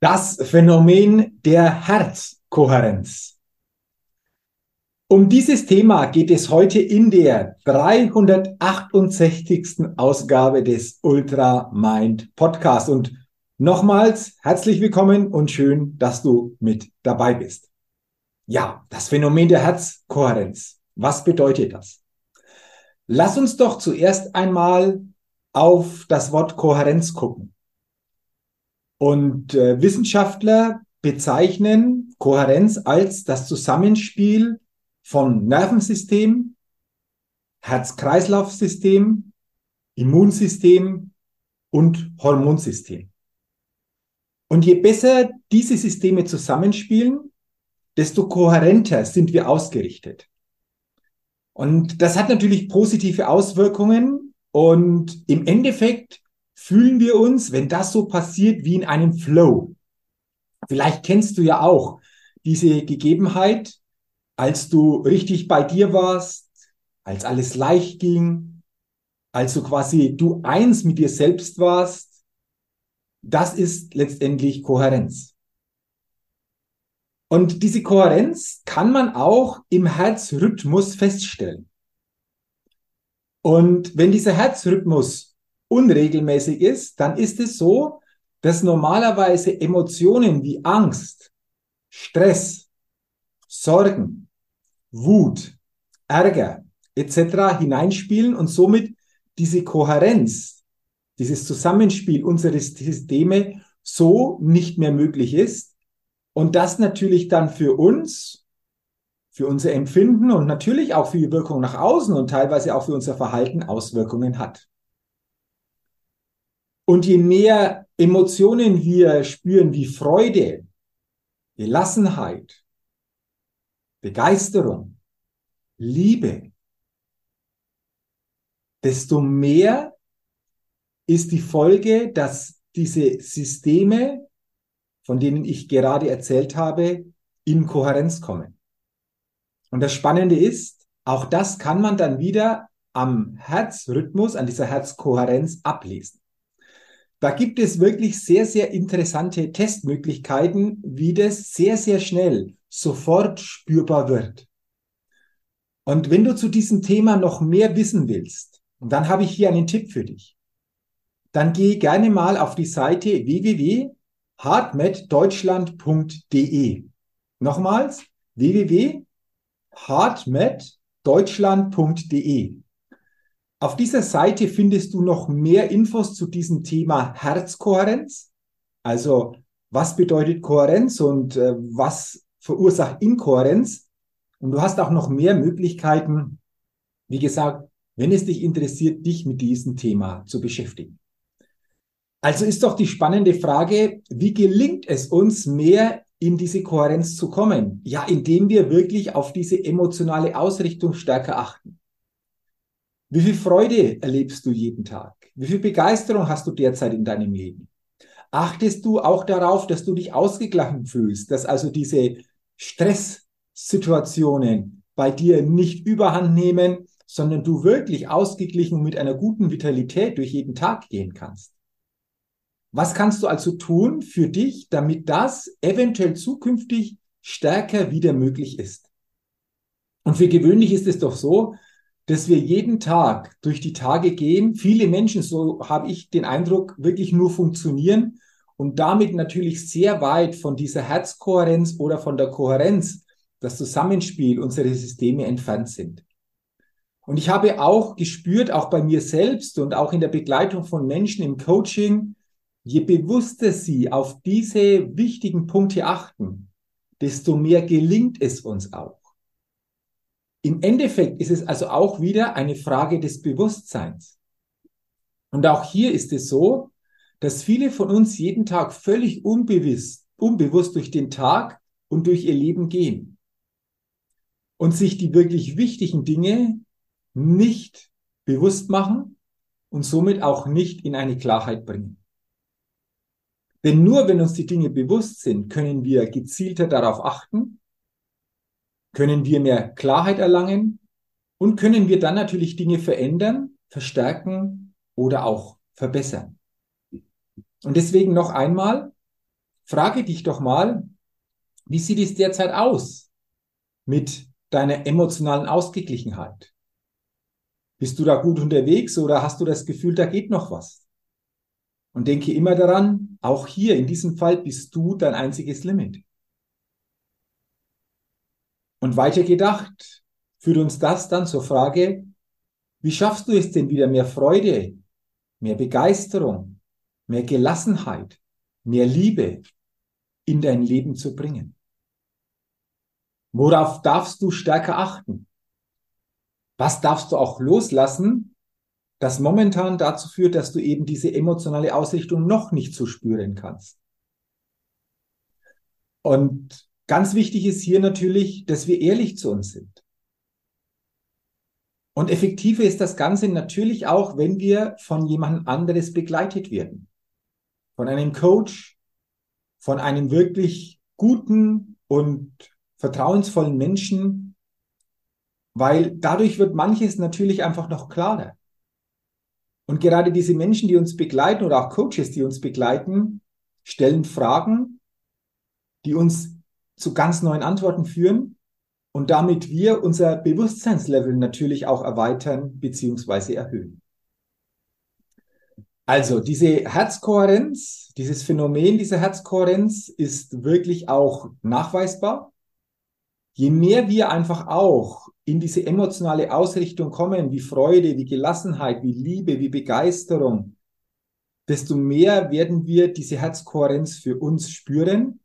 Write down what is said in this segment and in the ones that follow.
Das Phänomen der Herzkohärenz. Um dieses Thema geht es heute in der 368. Ausgabe des Ultra Mind Podcast. Und nochmals herzlich willkommen und schön, dass du mit dabei bist. Ja, das Phänomen der Herzkohärenz. Was bedeutet das? Lass uns doch zuerst einmal auf das Wort Kohärenz gucken. Und äh, Wissenschaftler bezeichnen Kohärenz als das Zusammenspiel von Nervensystem, Herz-Kreislauf-System, Immunsystem und Hormonsystem. Und je besser diese Systeme zusammenspielen, desto kohärenter sind wir ausgerichtet. Und das hat natürlich positive Auswirkungen und im Endeffekt fühlen wir uns, wenn das so passiert, wie in einem Flow. Vielleicht kennst du ja auch diese Gegebenheit, als du richtig bei dir warst, als alles leicht ging, als du quasi du eins mit dir selbst warst. Das ist letztendlich Kohärenz. Und diese Kohärenz kann man auch im Herzrhythmus feststellen. Und wenn dieser Herzrhythmus unregelmäßig ist, dann ist es so, dass normalerweise Emotionen wie Angst, Stress, Sorgen, Wut, Ärger etc. hineinspielen und somit diese Kohärenz, dieses Zusammenspiel unserer Systeme so nicht mehr möglich ist und das natürlich dann für uns, für unser Empfinden und natürlich auch für die Wirkung nach außen und teilweise auch für unser Verhalten Auswirkungen hat. Und je mehr Emotionen wir spüren wie Freude, Gelassenheit, Begeisterung, Liebe, desto mehr ist die Folge, dass diese Systeme, von denen ich gerade erzählt habe, in Kohärenz kommen. Und das Spannende ist, auch das kann man dann wieder am Herzrhythmus, an dieser Herzkohärenz ablesen. Da gibt es wirklich sehr, sehr interessante Testmöglichkeiten, wie das sehr, sehr schnell sofort spürbar wird. Und wenn du zu diesem Thema noch mehr wissen willst, dann habe ich hier einen Tipp für dich. Dann geh gerne mal auf die Seite www.hardmetdeutschland.de. Nochmals www.hardmetdeutschland.de. Auf dieser Seite findest du noch mehr Infos zu diesem Thema Herzkohärenz. Also was bedeutet Kohärenz und äh, was verursacht Inkohärenz? Und du hast auch noch mehr Möglichkeiten, wie gesagt, wenn es dich interessiert, dich mit diesem Thema zu beschäftigen. Also ist doch die spannende Frage, wie gelingt es uns mehr in diese Kohärenz zu kommen? Ja, indem wir wirklich auf diese emotionale Ausrichtung stärker achten. Wie viel Freude erlebst du jeden Tag? Wie viel Begeisterung hast du derzeit in deinem Leben? Achtest du auch darauf, dass du dich ausgeglichen fühlst, dass also diese Stresssituationen bei dir nicht überhand nehmen, sondern du wirklich ausgeglichen mit einer guten Vitalität durch jeden Tag gehen kannst? Was kannst du also tun für dich, damit das eventuell zukünftig stärker wieder möglich ist? Und für gewöhnlich ist es doch so, dass wir jeden Tag durch die Tage gehen. Viele Menschen, so habe ich den Eindruck, wirklich nur funktionieren und damit natürlich sehr weit von dieser Herzkohärenz oder von der Kohärenz, das Zusammenspiel unserer Systeme entfernt sind. Und ich habe auch gespürt, auch bei mir selbst und auch in der Begleitung von Menschen im Coaching, Je bewusster Sie auf diese wichtigen Punkte achten, desto mehr gelingt es uns auch. Im Endeffekt ist es also auch wieder eine Frage des Bewusstseins. Und auch hier ist es so, dass viele von uns jeden Tag völlig unbewusst, unbewusst durch den Tag und durch ihr Leben gehen und sich die wirklich wichtigen Dinge nicht bewusst machen und somit auch nicht in eine Klarheit bringen. Denn nur wenn uns die Dinge bewusst sind, können wir gezielter darauf achten, können wir mehr Klarheit erlangen und können wir dann natürlich Dinge verändern, verstärken oder auch verbessern. Und deswegen noch einmal, frage dich doch mal, wie sieht es derzeit aus mit deiner emotionalen Ausgeglichenheit? Bist du da gut unterwegs oder hast du das Gefühl, da geht noch was? Und denke immer daran, auch hier in diesem Fall bist du dein einziges Limit. Und weiter gedacht führt uns das dann zur Frage, wie schaffst du es denn wieder mehr Freude, mehr Begeisterung, mehr Gelassenheit, mehr Liebe in dein Leben zu bringen? Worauf darfst du stärker achten? Was darfst du auch loslassen, das momentan dazu führt, dass du eben diese emotionale Ausrichtung noch nicht so spüren kannst. Und ganz wichtig ist hier natürlich, dass wir ehrlich zu uns sind. Und effektiver ist das Ganze natürlich auch, wenn wir von jemand anderes begleitet werden. Von einem Coach, von einem wirklich guten und vertrauensvollen Menschen, weil dadurch wird manches natürlich einfach noch klarer. Und gerade diese Menschen, die uns begleiten oder auch Coaches, die uns begleiten, stellen Fragen, die uns zu ganz neuen Antworten führen und damit wir unser Bewusstseinslevel natürlich auch erweitern beziehungsweise erhöhen. Also diese Herzkohärenz, dieses Phänomen dieser Herzkohärenz ist wirklich auch nachweisbar. Je mehr wir einfach auch in diese emotionale Ausrichtung kommen, wie Freude, wie Gelassenheit, wie Liebe, wie Begeisterung, desto mehr werden wir diese Herzkohärenz für uns spüren.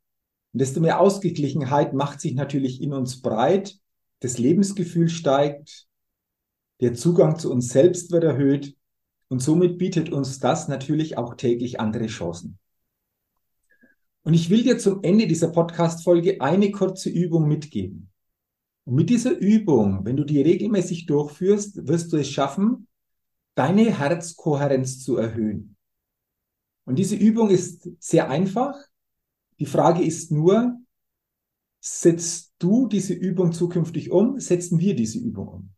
Und desto mehr Ausgeglichenheit macht sich natürlich in uns breit, das Lebensgefühl steigt, der Zugang zu uns selbst wird erhöht und somit bietet uns das natürlich auch täglich andere Chancen. Und ich will dir zum Ende dieser Podcast-Folge eine kurze Übung mitgeben. Und mit dieser Übung, wenn du die regelmäßig durchführst, wirst du es schaffen, deine Herzkohärenz zu erhöhen. Und diese Übung ist sehr einfach. Die Frage ist nur, setzt du diese Übung zukünftig um? Setzen wir diese Übung um?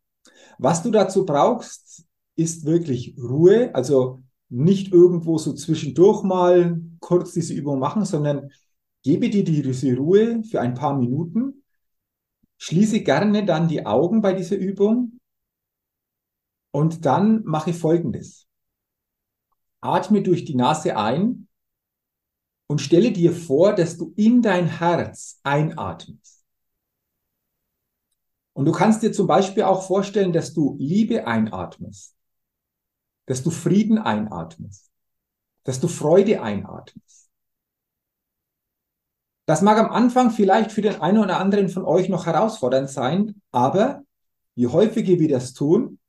Was du dazu brauchst, ist wirklich Ruhe, also nicht irgendwo so zwischendurch mal kurz diese Übung machen, sondern gebe dir diese Ruhe für ein paar Minuten Schließe gerne dann die Augen bei dieser Übung und dann mache Folgendes. Atme durch die Nase ein und stelle dir vor, dass du in dein Herz einatmest. Und du kannst dir zum Beispiel auch vorstellen, dass du Liebe einatmest, dass du Frieden einatmest, dass du Freude einatmest. Das mag am Anfang vielleicht für den einen oder anderen von euch noch herausfordernd sein, aber je häufiger wir das tun,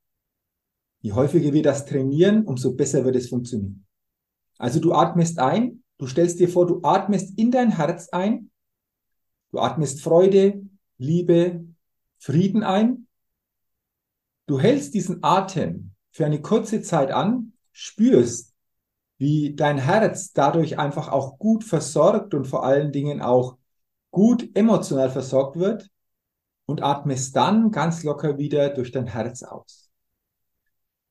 je häufiger wir das trainieren, umso besser wird es funktionieren. Also du atmest ein, du stellst dir vor, du atmest in dein Herz ein, du atmest Freude, Liebe, Frieden ein, du hältst diesen Atem für eine kurze Zeit an, spürst, wie dein Herz dadurch einfach auch gut versorgt und vor allen Dingen auch gut emotional versorgt wird und atmest dann ganz locker wieder durch dein Herz aus.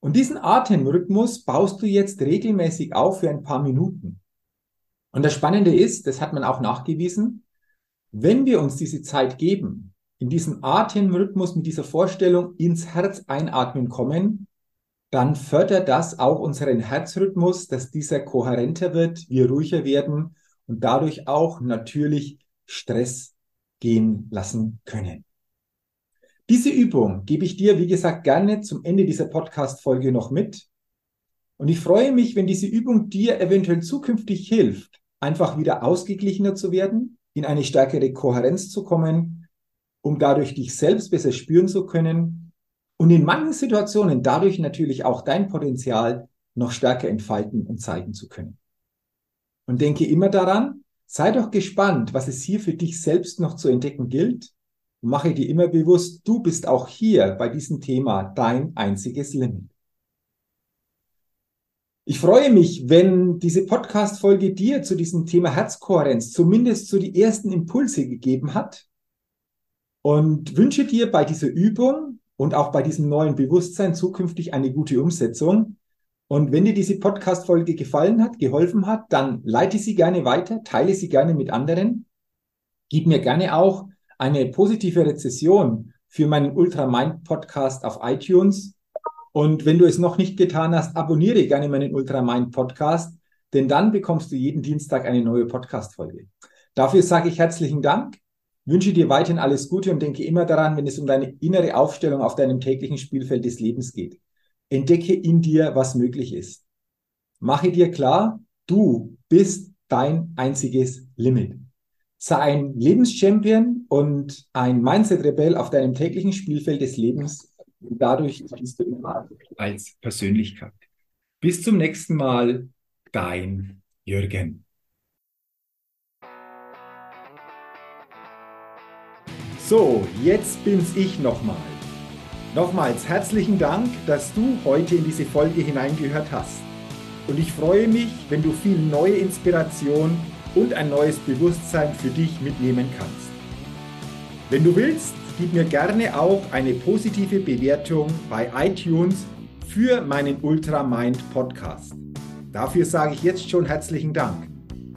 Und diesen Atemrhythmus baust du jetzt regelmäßig auf für ein paar Minuten. Und das Spannende ist, das hat man auch nachgewiesen, wenn wir uns diese Zeit geben, in diesen Atemrhythmus mit dieser Vorstellung ins Herz einatmen kommen, dann fördert das auch unseren Herzrhythmus, dass dieser kohärenter wird, wir ruhiger werden und dadurch auch natürlich Stress gehen lassen können. Diese Übung gebe ich dir, wie gesagt, gerne zum Ende dieser Podcast-Folge noch mit. Und ich freue mich, wenn diese Übung dir eventuell zukünftig hilft, einfach wieder ausgeglichener zu werden, in eine stärkere Kohärenz zu kommen, um dadurch dich selbst besser spüren zu können und in manchen Situationen dadurch natürlich auch dein Potenzial noch stärker entfalten und zeigen zu können. Und denke immer daran, sei doch gespannt, was es hier für dich selbst noch zu entdecken gilt mache dir immer bewusst, du bist auch hier bei diesem Thema dein einziges Limit. Ich freue mich, wenn diese Podcast-Folge dir zu diesem Thema Herzkohärenz zumindest so die ersten Impulse gegeben hat und wünsche dir bei dieser Übung und auch bei diesem neuen Bewusstsein zukünftig eine gute Umsetzung. Und wenn dir diese Podcast-Folge gefallen hat, geholfen hat, dann leite sie gerne weiter, teile sie gerne mit anderen. Gib mir gerne auch eine positive Rezession für meinen Ultramind Podcast auf iTunes. Und wenn du es noch nicht getan hast, abonniere gerne meinen Ultramind Podcast, denn dann bekommst du jeden Dienstag eine neue Podcast-Folge. Dafür sage ich herzlichen Dank, wünsche dir weiterhin alles Gute und denke immer daran, wenn es um deine innere Aufstellung auf deinem täglichen Spielfeld des Lebens geht. Entdecke in dir, was möglich ist. Mache dir klar, du bist dein einziges Limit. Sei ein Lebenschampion und ein Mindset-Rebell auf deinem täglichen Spielfeld des Lebens. Und dadurch bist du immer als Persönlichkeit. Bis zum nächsten Mal, dein Jürgen. So, jetzt bin's ich nochmal. Nochmals herzlichen Dank, dass du heute in diese Folge hineingehört hast. Und ich freue mich, wenn du viel neue Inspiration und ein neues Bewusstsein für dich mitnehmen kannst. Wenn du willst, gib mir gerne auch eine positive Bewertung bei iTunes für meinen Ultramind Podcast. Dafür sage ich jetzt schon herzlichen Dank.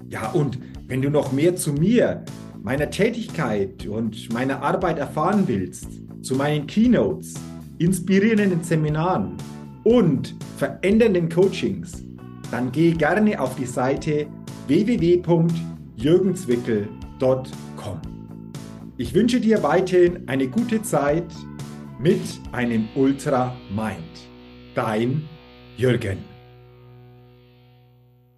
Ja, und wenn du noch mehr zu mir, meiner Tätigkeit und meiner Arbeit erfahren willst, zu meinen Keynotes, inspirierenden Seminaren und verändernden Coachings, dann geh gerne auf die Seite www.jürgenswickel.com. Ich wünsche dir weiterhin eine gute Zeit mit einem Ultra Mind. Dein Jürgen.